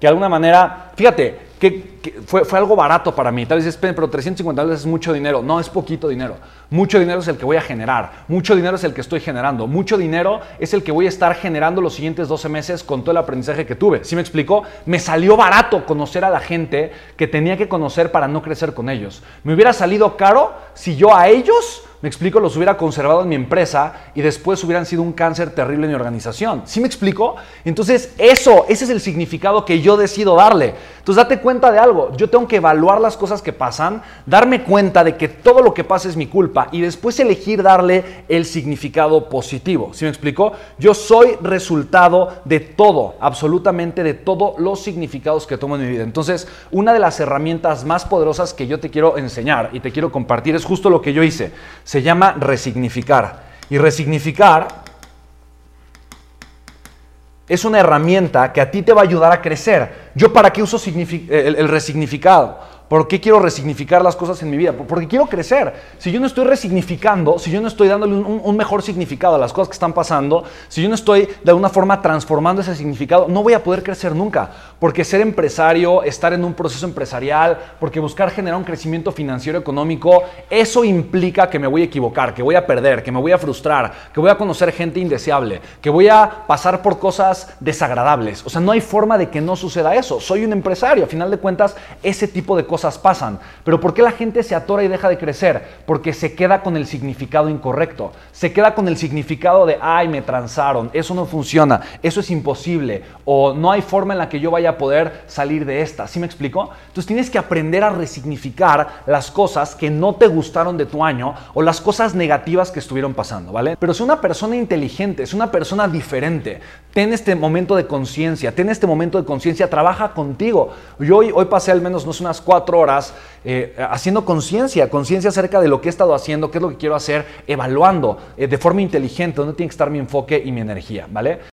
que de alguna manera, fíjate, que, fue, fue, algo barato para mí. Tal vez dices, pero 350 dólares es mucho dinero. No, es poquito dinero. Mucho dinero es el que voy a generar. Mucho dinero es el que estoy generando. Mucho dinero es el que voy a estar generando los siguientes 12 meses con todo el aprendizaje que tuve. ¿Sí me explico? Me salió barato conocer a la gente que tenía que conocer para no crecer con ellos. Me hubiera salido caro si yo a ellos me explico, los hubiera conservado en mi empresa y después hubieran sido un cáncer terrible en mi organización. ¿Sí me explico? Entonces, eso, ese es el significado que yo decido darle. Entonces, date cuenta de algo. Yo tengo que evaluar las cosas que pasan, darme cuenta de que todo lo que pasa es mi culpa y después elegir darle el significado positivo. ¿Sí me explico? Yo soy resultado de todo, absolutamente de todos los significados que tomo en mi vida. Entonces, una de las herramientas más poderosas que yo te quiero enseñar y te quiero compartir es justo lo que yo hice se llama resignificar. Y resignificar es una herramienta que a ti te va a ayudar a crecer. ¿Yo para qué uso el, resignificado? ¿Por qué quiero resignificar las cosas en mi vida? Porque quiero crecer. Si yo no estoy resignificando, si yo no estoy dándole un, mejor significado a las cosas que están pasando, si yo no estoy de alguna forma transformando ese significado, no voy a poder crecer nunca. Porque ser empresario, estar en un proceso empresarial, porque buscar generar un crecimiento financiero económico, eso implica que me voy a equivocar, que voy a perder, que me voy a frustrar, que voy a conocer gente indeseable, que voy a pasar por cosas desagradables. O sea, no hay forma de que no suceda eso. Soy un empresario. A final de cuentas, ese tipo de cosas pasan. Pero ¿por qué la gente se atora y deja de crecer? Porque se queda con el significado incorrecto. Se queda con el significado de, ay, me transaron, eso no funciona, eso es imposible, o no hay forma en la que yo vaya a poder salir de esta. ¿Sí me explico? Entonces tienes que aprender a resignificar las cosas que no te gustaron de tu año o las cosas negativas que estuvieron pasando, ¿vale? Pero es una persona inteligente, es una persona diferente. Ten este momento de conciencia, ten este momento de conciencia, trabaja contigo. Yo hoy, hoy pasé al menos, no sé, unas cuatro horas eh, haciendo conciencia, conciencia acerca de lo que he estado haciendo, qué es lo que quiero hacer, evaluando eh, de forma inteligente dónde tiene que estar mi enfoque y mi energía, ¿vale?